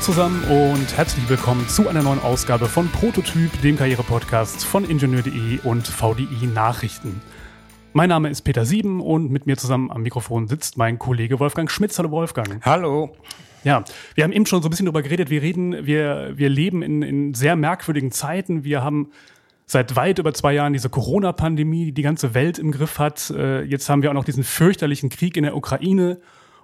zusammen und herzlich willkommen zu einer neuen Ausgabe von Prototyp, dem Karriere-Podcast von Ingenieur.de und VDI Nachrichten. Mein Name ist Peter Sieben und mit mir zusammen am Mikrofon sitzt mein Kollege Wolfgang Schmitz. Hallo Wolfgang. Hallo. Ja, wir haben eben schon so ein bisschen darüber geredet. Wir reden, wir, wir leben in, in sehr merkwürdigen Zeiten. Wir haben seit weit über zwei Jahren diese Corona-Pandemie, die die ganze Welt im Griff hat. Äh, jetzt haben wir auch noch diesen fürchterlichen Krieg in der Ukraine.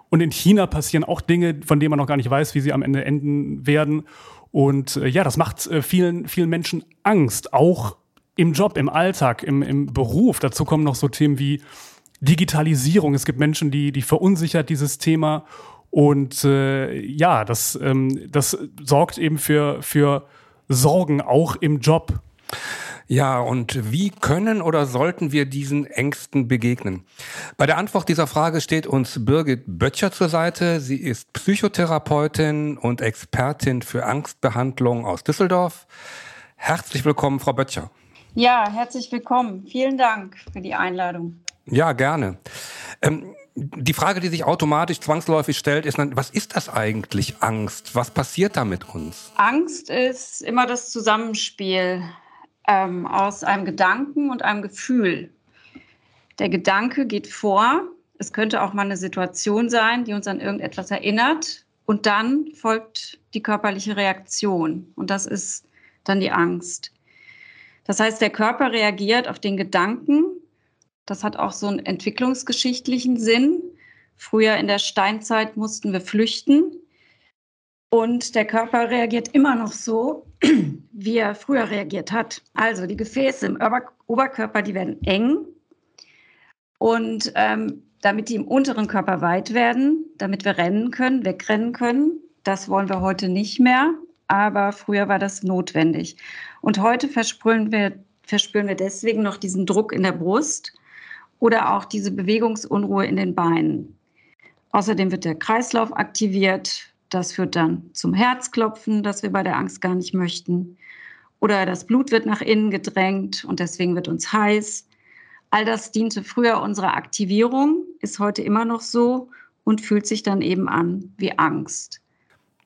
Und in China passieren auch Dinge, von denen man noch gar nicht weiß, wie sie am Ende enden werden. Und äh, ja, das macht äh, vielen, vielen Menschen Angst, auch im Job, im Alltag, im, im Beruf. Dazu kommen noch so Themen wie Digitalisierung. Es gibt Menschen, die, die verunsichert dieses Thema. Und äh, ja, das, ähm, das sorgt eben für, für Sorgen auch im Job. Ja, und wie können oder sollten wir diesen Ängsten begegnen? Bei der Antwort dieser Frage steht uns Birgit Böttcher zur Seite. Sie ist Psychotherapeutin und Expertin für Angstbehandlung aus Düsseldorf. Herzlich willkommen, Frau Böttcher. Ja, herzlich willkommen. Vielen Dank für die Einladung. Ja, gerne. Ähm, die Frage, die sich automatisch zwangsläufig stellt, ist, was ist das eigentlich Angst? Was passiert da mit uns? Angst ist immer das Zusammenspiel ähm, aus einem Gedanken und einem Gefühl. Der Gedanke geht vor. Es könnte auch mal eine Situation sein, die uns an irgendetwas erinnert. Und dann folgt die körperliche Reaktion. Und das ist dann die Angst. Das heißt, der Körper reagiert auf den Gedanken. Das hat auch so einen entwicklungsgeschichtlichen Sinn. Früher in der Steinzeit mussten wir flüchten. Und der Körper reagiert immer noch so, wie er früher reagiert hat. Also die Gefäße im Oberkörper, die werden eng. Und ähm, damit die im unteren Körper weit werden, damit wir rennen können, wegrennen können, das wollen wir heute nicht mehr. Aber früher war das notwendig. Und heute verspüren wir, verspüren wir deswegen noch diesen Druck in der Brust oder auch diese Bewegungsunruhe in den Beinen. Außerdem wird der Kreislauf aktiviert, das führt dann zum Herzklopfen, das wir bei der Angst gar nicht möchten. Oder das Blut wird nach innen gedrängt und deswegen wird uns heiß. All das diente früher unserer Aktivierung, ist heute immer noch so und fühlt sich dann eben an wie Angst.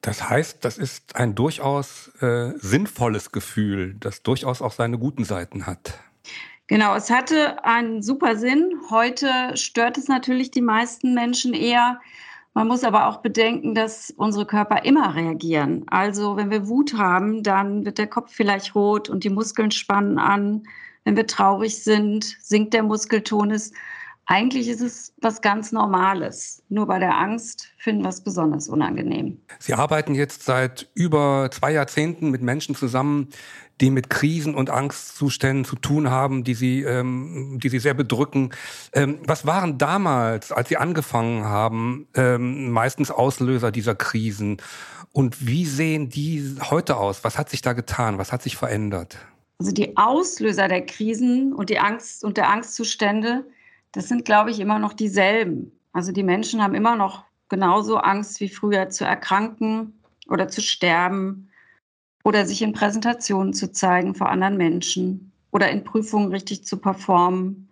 Das heißt, das ist ein durchaus äh, sinnvolles Gefühl, das durchaus auch seine guten Seiten hat. Genau, es hatte einen super Sinn. Heute stört es natürlich die meisten Menschen eher, man muss aber auch bedenken, dass unsere Körper immer reagieren. Also wenn wir Wut haben, dann wird der Kopf vielleicht rot und die Muskeln spannen an. Wenn wir traurig sind, sinkt der Muskeltonus. Eigentlich ist es was ganz Normales. Nur bei der Angst finden wir es besonders unangenehm. Sie arbeiten jetzt seit über zwei Jahrzehnten mit Menschen zusammen, die mit Krisen und Angstzuständen zu tun haben, die sie, ähm, die sie sehr bedrücken. Ähm, was waren damals, als Sie angefangen haben, ähm, meistens Auslöser dieser Krisen? Und wie sehen die heute aus? Was hat sich da getan? Was hat sich verändert? Also die Auslöser der Krisen und die Angst und der Angstzustände, das sind, glaube ich, immer noch dieselben. Also die Menschen haben immer noch genauso Angst wie früher zu erkranken oder zu sterben oder sich in Präsentationen zu zeigen vor anderen Menschen oder in Prüfungen richtig zu performen.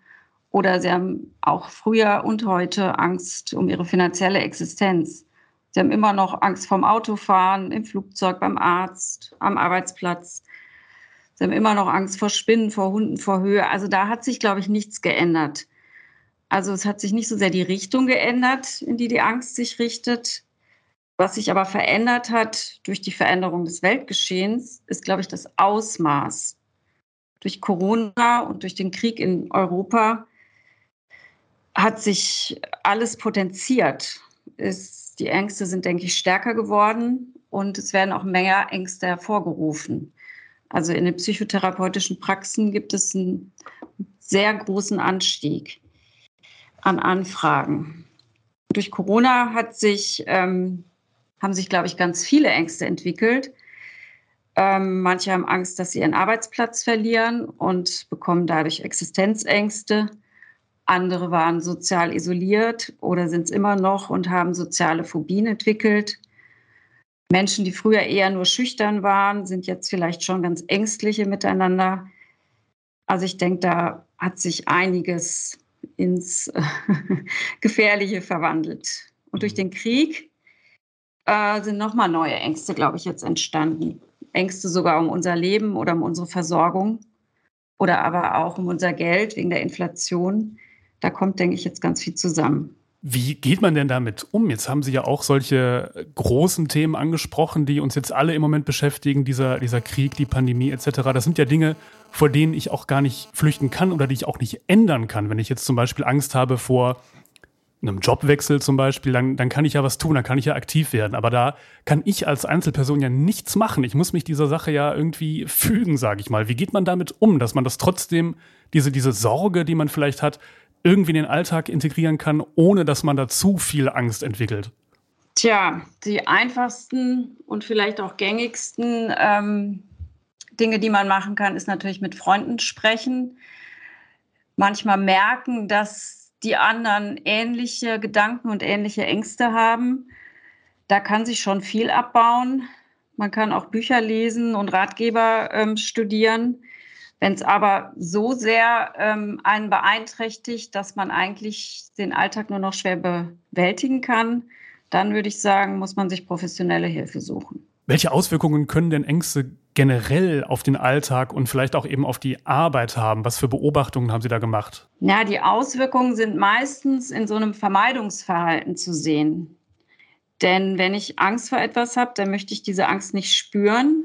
Oder sie haben auch früher und heute Angst um ihre finanzielle Existenz. Sie haben immer noch Angst vorm Autofahren, im Flugzeug, beim Arzt, am Arbeitsplatz. Sie haben immer noch Angst vor Spinnen, vor Hunden, vor Höhe. Also da hat sich, glaube ich, nichts geändert. Also es hat sich nicht so sehr die Richtung geändert, in die die Angst sich richtet, was sich aber verändert hat durch die Veränderung des Weltgeschehens, ist, glaube ich, das Ausmaß. Durch Corona und durch den Krieg in Europa hat sich alles potenziert. Ist, die Ängste sind, denke ich, stärker geworden und es werden auch mehr Ängste hervorgerufen. Also in den psychotherapeutischen Praxen gibt es einen sehr großen Anstieg an Anfragen. Durch Corona hat sich ähm, haben sich, glaube ich, ganz viele Ängste entwickelt. Ähm, manche haben Angst, dass sie ihren Arbeitsplatz verlieren und bekommen dadurch Existenzängste. Andere waren sozial isoliert oder sind es immer noch und haben soziale Phobien entwickelt. Menschen, die früher eher nur schüchtern waren, sind jetzt vielleicht schon ganz ängstliche miteinander. Also ich denke, da hat sich einiges ins Gefährliche verwandelt. Und durch mhm. den Krieg äh, sind nochmal neue Ängste, glaube ich, jetzt entstanden. Ängste sogar um unser Leben oder um unsere Versorgung oder aber auch um unser Geld wegen der Inflation. Da kommt, denke ich, jetzt ganz viel zusammen. Wie geht man denn damit um? Jetzt haben Sie ja auch solche großen Themen angesprochen, die uns jetzt alle im Moment beschäftigen, dieser, dieser Krieg, die Pandemie etc. Das sind ja Dinge, vor denen ich auch gar nicht flüchten kann oder die ich auch nicht ändern kann. Wenn ich jetzt zum Beispiel Angst habe vor einem Jobwechsel zum Beispiel, dann, dann kann ich ja was tun, dann kann ich ja aktiv werden. Aber da kann ich als Einzelperson ja nichts machen. Ich muss mich dieser Sache ja irgendwie fügen, sage ich mal. Wie geht man damit um, dass man das trotzdem, diese, diese Sorge, die man vielleicht hat, irgendwie in den Alltag integrieren kann, ohne dass man da zu viel Angst entwickelt? Tja, die einfachsten und vielleicht auch gängigsten ähm, Dinge, die man machen kann, ist natürlich mit Freunden sprechen. Manchmal merken, dass die anderen ähnliche Gedanken und ähnliche Ängste haben. Da kann sich schon viel abbauen. Man kann auch Bücher lesen und Ratgeber ähm, studieren. Wenn es aber so sehr ähm, einen beeinträchtigt, dass man eigentlich den Alltag nur noch schwer bewältigen kann, dann würde ich sagen, muss man sich professionelle Hilfe suchen. Welche Auswirkungen können denn Ängste generell auf den Alltag und vielleicht auch eben auf die Arbeit haben? Was für Beobachtungen haben Sie da gemacht? Ja, die Auswirkungen sind meistens in so einem Vermeidungsverhalten zu sehen. Denn wenn ich Angst vor etwas habe, dann möchte ich diese Angst nicht spüren.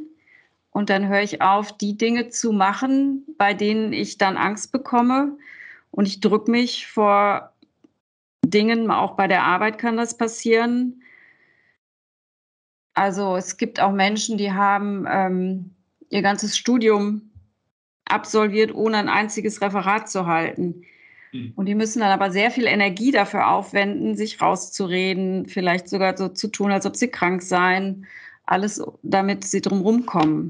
Und dann höre ich auf, die Dinge zu machen, bei denen ich dann Angst bekomme. Und ich drücke mich vor Dingen, auch bei der Arbeit kann das passieren. Also es gibt auch Menschen, die haben ähm, ihr ganzes Studium absolviert, ohne ein einziges Referat zu halten. Hm. Und die müssen dann aber sehr viel Energie dafür aufwenden, sich rauszureden, vielleicht sogar so zu tun, als ob sie krank seien alles, damit sie drumherum kommen.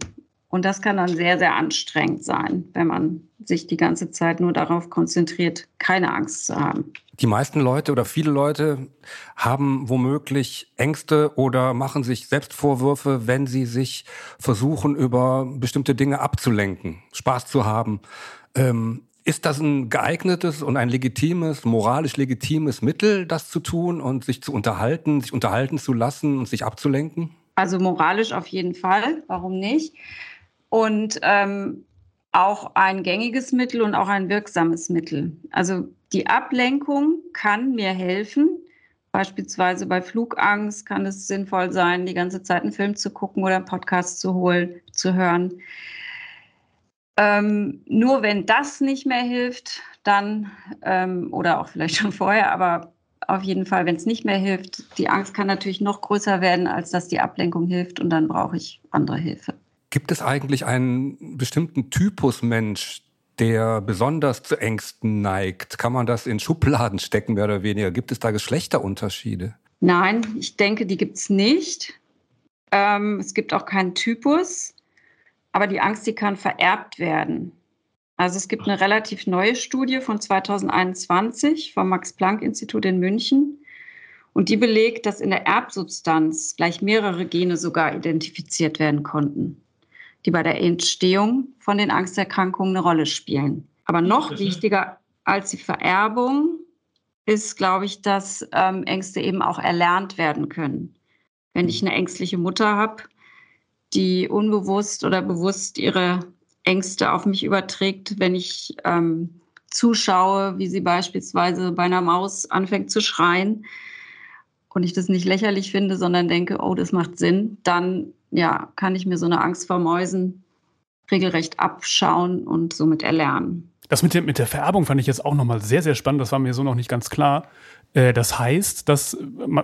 Und das kann dann sehr, sehr anstrengend sein, wenn man sich die ganze Zeit nur darauf konzentriert, keine Angst zu haben. Die meisten Leute oder viele Leute haben womöglich Ängste oder machen sich Selbstvorwürfe, wenn sie sich versuchen, über bestimmte Dinge abzulenken, Spaß zu haben. Ähm, ist das ein geeignetes und ein legitimes, moralisch legitimes Mittel, das zu tun und sich zu unterhalten, sich unterhalten zu lassen und sich abzulenken? Also moralisch auf jeden Fall, warum nicht? Und ähm, auch ein gängiges Mittel und auch ein wirksames Mittel. Also die Ablenkung kann mir helfen. Beispielsweise bei Flugangst kann es sinnvoll sein, die ganze Zeit einen Film zu gucken oder einen Podcast zu holen, zu hören. Ähm, nur wenn das nicht mehr hilft, dann, ähm, oder auch vielleicht schon vorher, aber auf jeden Fall, wenn es nicht mehr hilft, die Angst kann natürlich noch größer werden, als dass die Ablenkung hilft und dann brauche ich andere Hilfe. Gibt es eigentlich einen bestimmten Typus Mensch, der besonders zu Ängsten neigt? Kann man das in Schubladen stecken, mehr oder weniger? Gibt es da Geschlechterunterschiede? Nein, ich denke, die gibt es nicht. Ähm, es gibt auch keinen Typus, aber die Angst, die kann vererbt werden. Also es gibt eine relativ neue Studie von 2021 vom Max-Planck-Institut in München. Und die belegt, dass in der Erbsubstanz gleich mehrere Gene sogar identifiziert werden konnten, die bei der Entstehung von den Angsterkrankungen eine Rolle spielen. Aber noch wichtiger als die Vererbung ist, glaube ich, dass ähm, Ängste eben auch erlernt werden können. Wenn ich eine ängstliche Mutter habe, die unbewusst oder bewusst ihre Ängste auf mich überträgt, wenn ich ähm, zuschaue, wie sie beispielsweise bei einer Maus anfängt zu schreien und ich das nicht lächerlich finde, sondern denke, oh, das macht Sinn, dann ja, kann ich mir so eine Angst vor Mäusen regelrecht abschauen und somit erlernen. Das mit der, mit der Vererbung fand ich jetzt auch nochmal sehr, sehr spannend. Das war mir so noch nicht ganz klar. Äh, das heißt, dass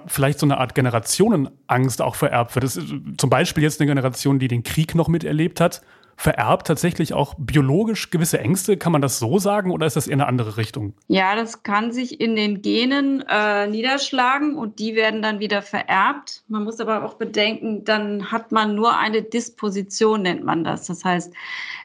vielleicht so eine Art Generationenangst auch vererbt wird. Das ist zum Beispiel jetzt eine Generation, die den Krieg noch miterlebt hat vererbt tatsächlich auch biologisch gewisse Ängste? Kann man das so sagen oder ist das eher eine andere Richtung? Ja, das kann sich in den Genen äh, niederschlagen und die werden dann wieder vererbt. Man muss aber auch bedenken, dann hat man nur eine Disposition, nennt man das. Das heißt,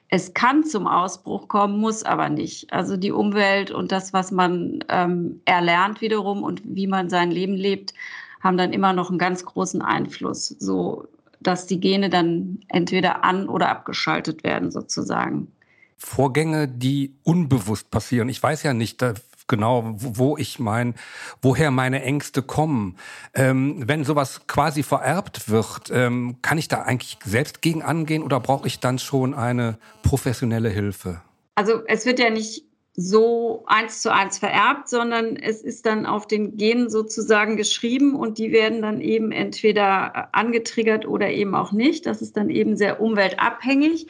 es kann zum Ausbruch kommen, muss aber nicht. Also die Umwelt und das, was man ähm, erlernt wiederum und wie man sein Leben lebt, haben dann immer noch einen ganz großen Einfluss. So dass die Gene dann entweder an- oder abgeschaltet werden, sozusagen. Vorgänge, die unbewusst passieren. Ich weiß ja nicht, genau, wo ich mein, woher meine Ängste kommen. Ähm, wenn sowas quasi vererbt wird, ähm, kann ich da eigentlich selbst gegen angehen oder brauche ich dann schon eine professionelle Hilfe? Also es wird ja nicht so eins zu eins vererbt, sondern es ist dann auf den Genen sozusagen geschrieben und die werden dann eben entweder angetriggert oder eben auch nicht. Das ist dann eben sehr umweltabhängig.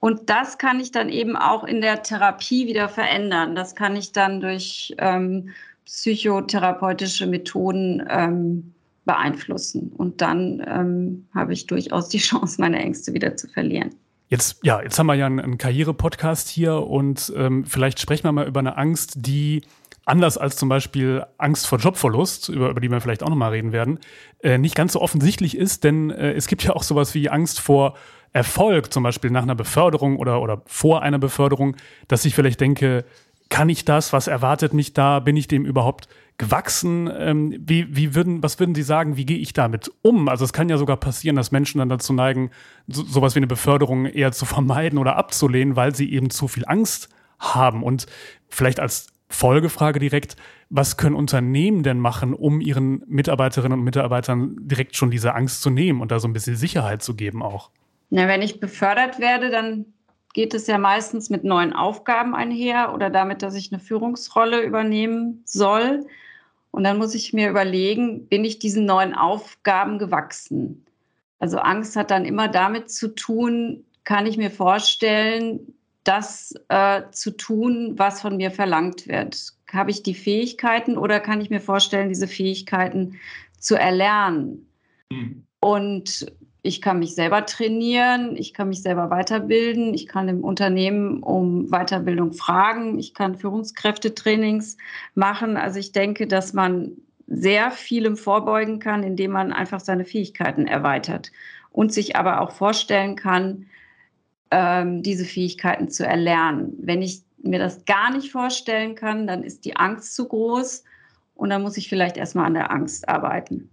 Und das kann ich dann eben auch in der Therapie wieder verändern. Das kann ich dann durch ähm, psychotherapeutische Methoden ähm, beeinflussen. Und dann ähm, habe ich durchaus die Chance, meine Ängste wieder zu verlieren. Jetzt, ja, jetzt haben wir ja einen, einen Karriere-Podcast hier und ähm, vielleicht sprechen wir mal über eine Angst, die anders als zum Beispiel Angst vor Jobverlust, über, über die wir vielleicht auch nochmal reden werden, äh, nicht ganz so offensichtlich ist, denn äh, es gibt ja auch sowas wie Angst vor Erfolg, zum Beispiel nach einer Beförderung oder, oder vor einer Beförderung, dass ich vielleicht denke, kann ich das? Was erwartet mich da? Bin ich dem überhaupt gewachsen? Ähm, wie, wie würden, was würden Sie sagen, wie gehe ich damit um? Also es kann ja sogar passieren, dass Menschen dann dazu neigen, so, sowas wie eine Beförderung eher zu vermeiden oder abzulehnen, weil sie eben zu viel Angst haben. Und vielleicht als Folgefrage direkt, was können Unternehmen denn machen, um ihren Mitarbeiterinnen und Mitarbeitern direkt schon diese Angst zu nehmen und da so ein bisschen Sicherheit zu geben auch? Na, wenn ich befördert werde, dann geht es ja meistens mit neuen Aufgaben einher oder damit, dass ich eine Führungsrolle übernehmen soll. Und dann muss ich mir überlegen, bin ich diesen neuen Aufgaben gewachsen? Also Angst hat dann immer damit zu tun, kann ich mir vorstellen, das äh, zu tun, was von mir verlangt wird. Habe ich die Fähigkeiten oder kann ich mir vorstellen, diese Fähigkeiten zu erlernen? Mhm. Und ich kann mich selber trainieren, ich kann mich selber weiterbilden, ich kann im Unternehmen um Weiterbildung fragen, ich kann Führungskräftetrainings machen. Also ich denke, dass man sehr vielem vorbeugen kann, indem man einfach seine Fähigkeiten erweitert und sich aber auch vorstellen kann, ähm, diese Fähigkeiten zu erlernen. Wenn ich mir das gar nicht vorstellen kann, dann ist die Angst zu groß und dann muss ich vielleicht erstmal an der Angst arbeiten.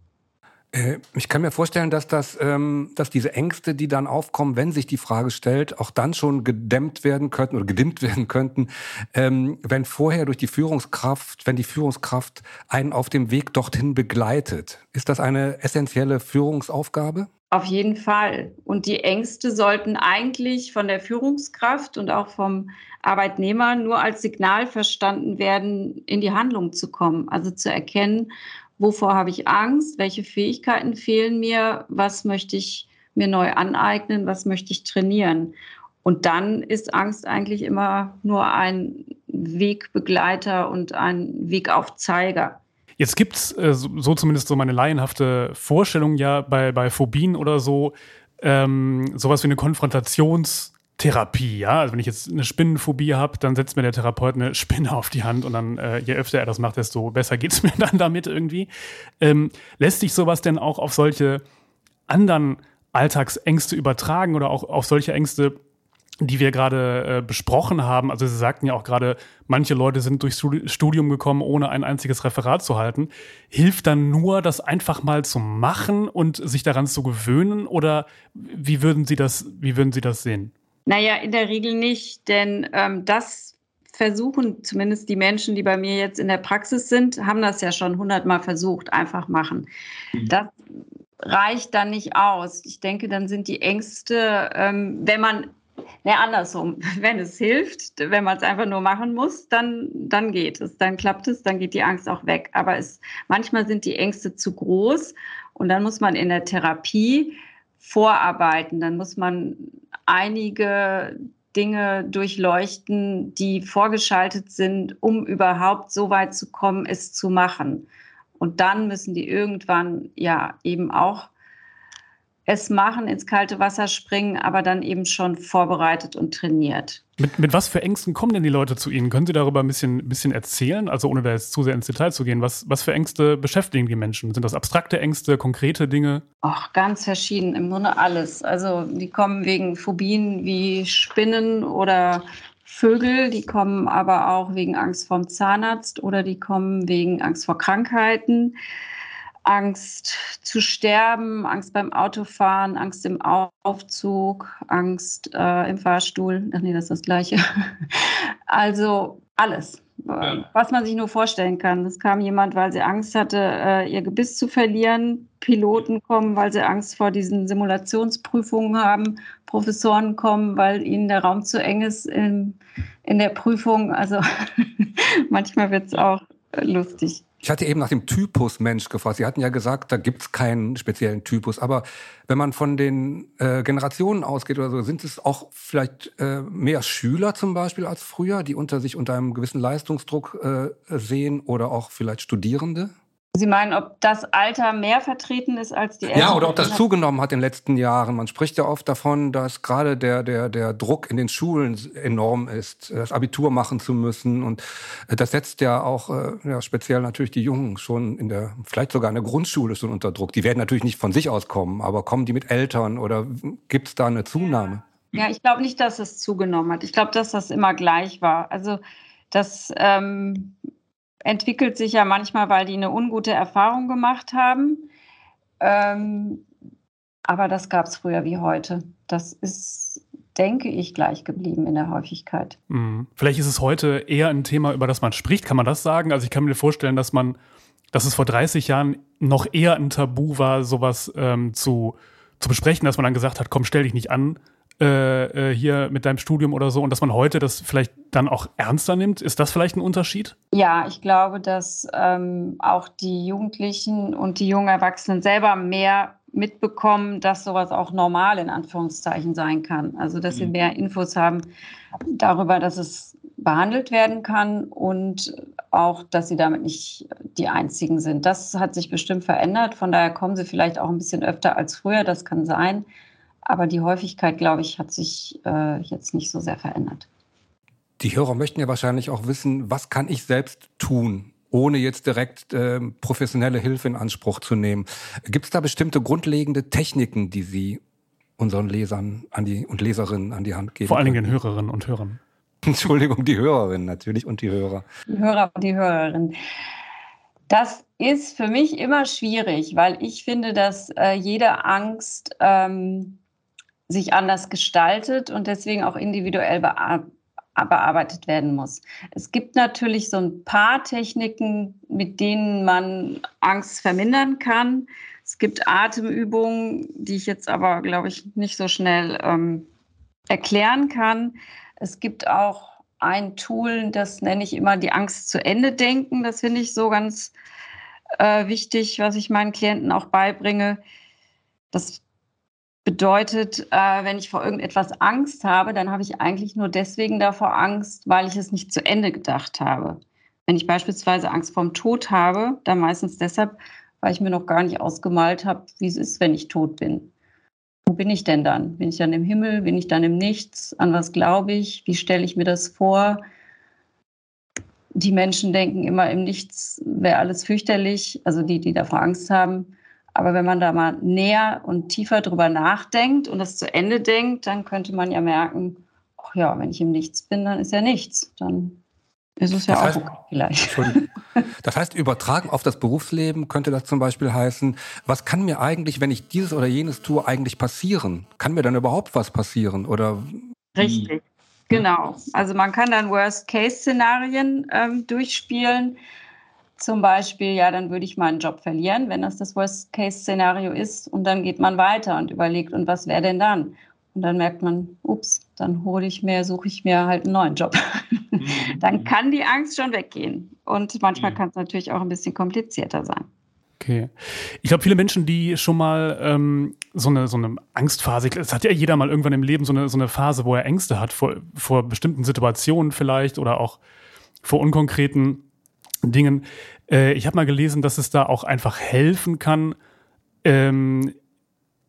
Äh, ich kann mir vorstellen, dass das, ähm, dass diese Ängste, die dann aufkommen, wenn sich die Frage stellt, auch dann schon gedämmt werden könnten oder gedimmt werden könnten, ähm, wenn vorher durch die Führungskraft, wenn die Führungskraft einen auf dem Weg dorthin begleitet. Ist das eine essentielle Führungsaufgabe? Auf jeden Fall. Und die Ängste sollten eigentlich von der Führungskraft und auch vom Arbeitnehmer nur als Signal verstanden werden, in die Handlung zu kommen. Also zu erkennen, wovor habe ich Angst, welche Fähigkeiten fehlen mir, was möchte ich mir neu aneignen, was möchte ich trainieren. Und dann ist Angst eigentlich immer nur ein Wegbegleiter und ein Wegaufzeiger. Jetzt gibt es, äh, so, zumindest so meine laienhafte Vorstellung ja bei, bei Phobien oder so, ähm, sowas wie eine Konfrontations- Therapie, ja. Also wenn ich jetzt eine Spinnenphobie habe, dann setzt mir der Therapeut eine Spinne auf die Hand und dann, äh, je öfter er das macht, desto besser geht es mir dann damit irgendwie. Ähm, lässt sich sowas denn auch auf solche anderen Alltagsängste übertragen oder auch auf solche Ängste, die wir gerade äh, besprochen haben? Also Sie sagten ja auch gerade, manche Leute sind durchs Studium gekommen, ohne ein einziges Referat zu halten. Hilft dann nur, das einfach mal zu machen und sich daran zu gewöhnen? Oder wie würden Sie das, wie würden Sie das sehen? Naja, in der Regel nicht, denn ähm, das versuchen zumindest die Menschen, die bei mir jetzt in der Praxis sind, haben das ja schon hundertmal versucht, einfach machen. Mhm. Das reicht dann nicht aus. Ich denke, dann sind die Ängste, ähm, wenn man, ne, andersrum, wenn es hilft, wenn man es einfach nur machen muss, dann, dann geht es, dann klappt es, dann geht die Angst auch weg. Aber es, manchmal sind die Ängste zu groß und dann muss man in der Therapie vorarbeiten. Dann muss man einige Dinge durchleuchten, die vorgeschaltet sind, um überhaupt so weit zu kommen, es zu machen. Und dann müssen die irgendwann ja eben auch es machen, ins kalte Wasser springen, aber dann eben schon vorbereitet und trainiert. Mit, mit was für Ängsten kommen denn die Leute zu Ihnen? Können Sie darüber ein bisschen, bisschen erzählen? Also ohne da jetzt zu sehr ins Detail zu gehen. Was, was für Ängste beschäftigen die Menschen? Sind das abstrakte Ängste, konkrete Dinge? Ach, ganz verschieden, im Grunde alles. Also die kommen wegen Phobien wie Spinnen oder Vögel, die kommen aber auch wegen Angst vorm Zahnarzt oder die kommen wegen Angst vor Krankheiten. Angst zu sterben, Angst beim Autofahren, Angst im Aufzug, Angst äh, im Fahrstuhl. Ach nee, das ist das Gleiche. Also alles. was man sich nur vorstellen kann. Es kam jemand, weil sie Angst hatte, äh, ihr Gebiss zu verlieren. Piloten kommen, weil sie Angst vor diesen Simulationsprüfungen haben. Professoren kommen, weil ihnen der Raum zu eng ist in, in der Prüfung. Also manchmal wird es auch lustig. Ich hatte eben nach dem Typus Mensch gefragt. Sie hatten ja gesagt, da gibt es keinen speziellen Typus. Aber wenn man von den äh, Generationen ausgeht oder so, sind es auch vielleicht äh, mehr Schüler zum Beispiel als früher, die unter sich unter einem gewissen Leistungsdruck äh, sehen oder auch vielleicht Studierende? Sie meinen, ob das Alter mehr vertreten ist als die Älteren? Ja, oder ob das zugenommen hat in den letzten Jahren. Man spricht ja oft davon, dass gerade der, der, der Druck in den Schulen enorm ist, das Abitur machen zu müssen. Und äh, das setzt ja auch äh, ja, speziell natürlich die Jungen schon in der, vielleicht sogar in der Grundschule schon unter Druck. Die werden natürlich nicht von sich aus kommen, aber kommen die mit Eltern oder gibt es da eine Zunahme? Ja, ich glaube nicht, dass es zugenommen hat. Ich glaube, dass das immer gleich war. Also, dass ähm, entwickelt sich ja manchmal, weil die eine ungute Erfahrung gemacht haben. Ähm, aber das gab es früher wie heute. Das ist, denke ich, gleich geblieben in der Häufigkeit. Mhm. Vielleicht ist es heute eher ein Thema, über das man spricht. Kann man das sagen? Also ich kann mir vorstellen, dass man, dass es vor 30 Jahren noch eher ein Tabu war, sowas ähm, zu, zu besprechen, dass man dann gesagt hat, komm, stell dich nicht an, äh, äh, hier mit deinem Studium oder so und dass man heute das vielleicht dann auch ernster nimmt? Ist das vielleicht ein Unterschied? Ja, ich glaube, dass ähm, auch die Jugendlichen und die jungen Erwachsenen selber mehr mitbekommen, dass sowas auch normal in Anführungszeichen sein kann. Also dass mhm. sie mehr Infos haben darüber, dass es behandelt werden kann und auch, dass sie damit nicht die Einzigen sind. Das hat sich bestimmt verändert. Von daher kommen sie vielleicht auch ein bisschen öfter als früher. Das kann sein. Aber die Häufigkeit, glaube ich, hat sich äh, jetzt nicht so sehr verändert. Die Hörer möchten ja wahrscheinlich auch wissen, was kann ich selbst tun, ohne jetzt direkt äh, professionelle Hilfe in Anspruch zu nehmen. Gibt es da bestimmte grundlegende Techniken, die Sie unseren Lesern an die, und Leserinnen an die Hand geben? Vor allen Dingen den Hörerinnen und Hörern. Entschuldigung, die Hörerinnen natürlich und die Hörer. Die Hörer und die Hörerinnen. Das ist für mich immer schwierig, weil ich finde, dass äh, jede Angst ähm, sich anders gestaltet und deswegen auch individuell bearbeitet werden muss. Es gibt natürlich so ein paar Techniken, mit denen man Angst vermindern kann. Es gibt Atemübungen, die ich jetzt aber, glaube ich, nicht so schnell ähm, erklären kann. Es gibt auch ein Tool, das nenne ich immer die Angst zu Ende denken. Das finde ich so ganz äh, wichtig, was ich meinen Klienten auch beibringe. Das bedeutet, äh, wenn ich vor irgendetwas Angst habe, dann habe ich eigentlich nur deswegen davor Angst, weil ich es nicht zu Ende gedacht habe. Wenn ich beispielsweise Angst vorm Tod habe, dann meistens deshalb, weil ich mir noch gar nicht ausgemalt habe, wie es ist, wenn ich tot bin. Wo bin ich denn dann? Bin ich dann im Himmel? Bin ich dann im Nichts? An was glaube ich? Wie stelle ich mir das vor? Die Menschen denken immer, im Nichts wäre alles fürchterlich, also die, die davor Angst haben. Aber wenn man da mal näher und tiefer drüber nachdenkt und das zu Ende denkt, dann könnte man ja merken, ach ja, wenn ich im Nichts bin, dann ist ja nichts. Dann ist es ja das heißt, auch okay vielleicht. Das heißt, übertragen auf das Berufsleben könnte das zum Beispiel heißen, was kann mir eigentlich, wenn ich dieses oder jenes tue, eigentlich passieren? Kann mir dann überhaupt was passieren? Oder Richtig, genau. Also man kann dann Worst-Case-Szenarien ähm, durchspielen zum Beispiel, ja, dann würde ich meinen Job verlieren, wenn das das Worst-Case-Szenario ist. Und dann geht man weiter und überlegt, und was wäre denn dann? Und dann merkt man, ups, dann hole ich mir, suche ich mir halt einen neuen Job. Mhm. dann kann die Angst schon weggehen. Und manchmal mhm. kann es natürlich auch ein bisschen komplizierter sein. Okay. Ich glaube, viele Menschen, die schon mal ähm, so, eine, so eine Angstphase, es hat ja jeder mal irgendwann im Leben so eine, so eine Phase, wo er Ängste hat vor, vor bestimmten Situationen vielleicht oder auch vor unkonkreten Dingen. Äh, ich habe mal gelesen, dass es da auch einfach helfen kann, ähm,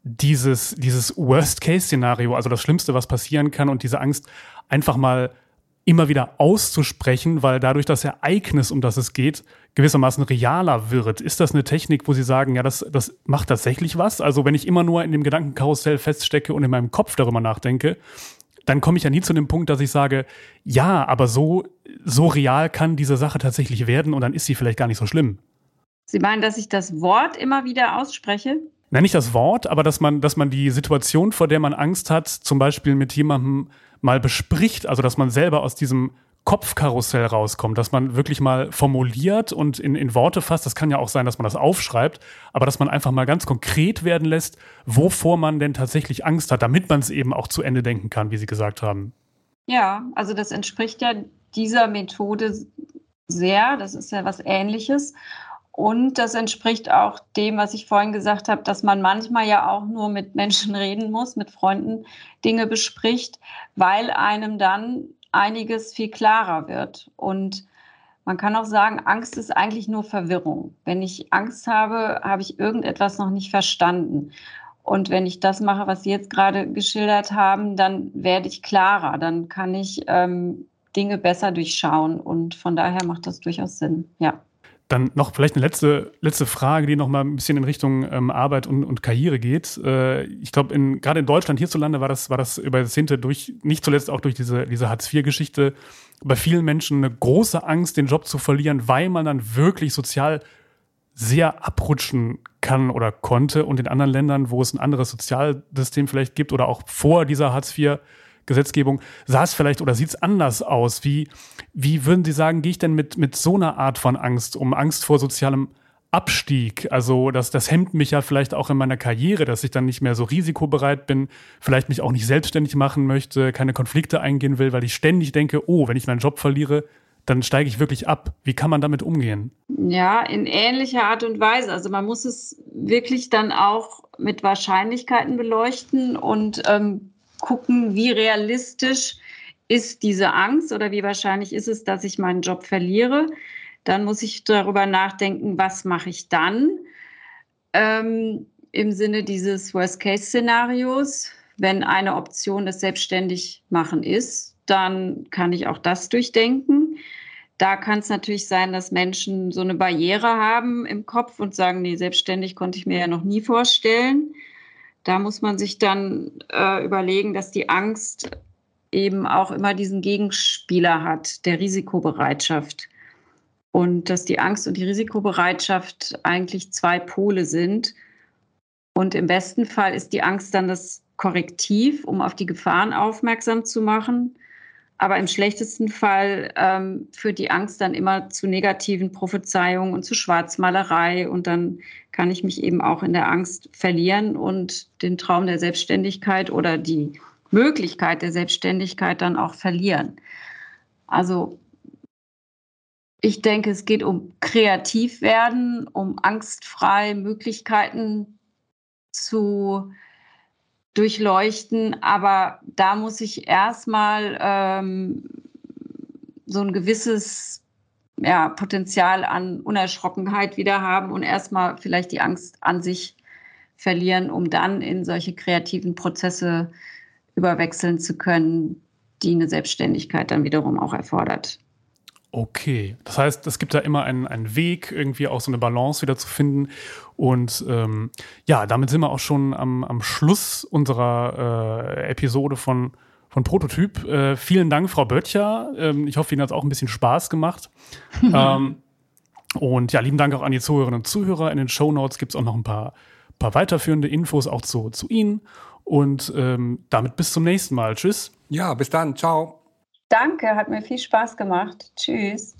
dieses, dieses Worst-Case-Szenario, also das Schlimmste, was passieren kann und diese Angst einfach mal immer wieder auszusprechen, weil dadurch das Ereignis, um das es geht, gewissermaßen realer wird. Ist das eine Technik, wo Sie sagen, ja, das, das macht tatsächlich was? Also wenn ich immer nur in dem Gedankenkarussell feststecke und in meinem Kopf darüber nachdenke, dann komme ich ja nie zu dem Punkt, dass ich sage, ja, aber so, so real kann diese Sache tatsächlich werden und dann ist sie vielleicht gar nicht so schlimm. Sie meinen, dass ich das Wort immer wieder ausspreche? Nein, nicht das Wort, aber dass man, dass man die Situation, vor der man Angst hat, zum Beispiel mit jemandem mal bespricht, also dass man selber aus diesem Kopfkarussell rauskommt, dass man wirklich mal formuliert und in, in Worte fasst. Das kann ja auch sein, dass man das aufschreibt, aber dass man einfach mal ganz konkret werden lässt, wovor man denn tatsächlich Angst hat, damit man es eben auch zu Ende denken kann, wie Sie gesagt haben. Ja, also das entspricht ja dieser Methode sehr. Das ist ja was Ähnliches. Und das entspricht auch dem, was ich vorhin gesagt habe, dass man manchmal ja auch nur mit Menschen reden muss, mit Freunden Dinge bespricht, weil einem dann einiges viel klarer wird. Und man kann auch sagen, Angst ist eigentlich nur Verwirrung. Wenn ich Angst habe, habe ich irgendetwas noch nicht verstanden. Und wenn ich das mache, was Sie jetzt gerade geschildert haben, dann werde ich klarer. Dann kann ich ähm, Dinge besser durchschauen. Und von daher macht das durchaus Sinn. Ja. Dann noch vielleicht eine letzte, letzte Frage, die noch mal ein bisschen in Richtung ähm, Arbeit und, und Karriere geht. Äh, ich glaube, in, gerade in Deutschland, hierzulande, war das, war das über Jahrzehnte durch, nicht zuletzt auch durch diese, diese Hartz-IV-Geschichte, bei vielen Menschen eine große Angst, den Job zu verlieren, weil man dann wirklich sozial sehr abrutschen kann oder konnte. Und in anderen Ländern, wo es ein anderes Sozialsystem vielleicht gibt oder auch vor dieser Hartz IV Gesetzgebung, sah es vielleicht oder sieht es anders aus? Wie, wie würden Sie sagen, gehe ich denn mit, mit so einer Art von Angst um, Angst vor sozialem Abstieg? Also das, das hemmt mich ja vielleicht auch in meiner Karriere, dass ich dann nicht mehr so risikobereit bin, vielleicht mich auch nicht selbstständig machen möchte, keine Konflikte eingehen will, weil ich ständig denke, oh, wenn ich meinen Job verliere, dann steige ich wirklich ab. Wie kann man damit umgehen? Ja, in ähnlicher Art und Weise. Also man muss es wirklich dann auch mit Wahrscheinlichkeiten beleuchten und ähm, gucken, wie realistisch ist diese Angst oder wie wahrscheinlich ist es, dass ich meinen Job verliere. Dann muss ich darüber nachdenken, was mache ich dann ähm, im Sinne dieses Worst-Case-Szenarios. Wenn eine Option das selbstständig machen ist, dann kann ich auch das durchdenken. Da kann es natürlich sein, dass Menschen so eine Barriere haben im Kopf und sagen, nee, selbstständig konnte ich mir ja noch nie vorstellen. Da muss man sich dann äh, überlegen, dass die Angst eben auch immer diesen Gegenspieler hat, der Risikobereitschaft. Und dass die Angst und die Risikobereitschaft eigentlich zwei Pole sind. Und im besten Fall ist die Angst dann das Korrektiv, um auf die Gefahren aufmerksam zu machen. Aber im schlechtesten Fall ähm, führt die Angst dann immer zu negativen Prophezeiungen und zu Schwarzmalerei. Und dann kann ich mich eben auch in der Angst verlieren und den Traum der Selbstständigkeit oder die Möglichkeit der Selbstständigkeit dann auch verlieren. Also ich denke, es geht um kreativ werden, um angstfrei Möglichkeiten zu durchleuchten. Aber da muss ich erstmal ähm, so ein gewisses ja, Potenzial an Unerschrockenheit wieder haben und erstmal vielleicht die Angst an sich verlieren, um dann in solche kreativen Prozesse überwechseln zu können, die eine Selbstständigkeit dann wiederum auch erfordert. Okay, das heißt, es gibt da immer einen, einen Weg, irgendwie auch so eine Balance wieder zu finden. Und ähm, ja, damit sind wir auch schon am, am Schluss unserer äh, Episode von, von Prototyp. Äh, vielen Dank, Frau Böttcher. Ähm, ich hoffe, Ihnen hat es auch ein bisschen Spaß gemacht. ähm, und ja, lieben Dank auch an die Zuhörerinnen und Zuhörer. In den Show Notes gibt es auch noch ein paar, paar weiterführende Infos auch zu, zu Ihnen. Und ähm, damit bis zum nächsten Mal. Tschüss. Ja, bis dann. Ciao. Danke, hat mir viel Spaß gemacht. Tschüss.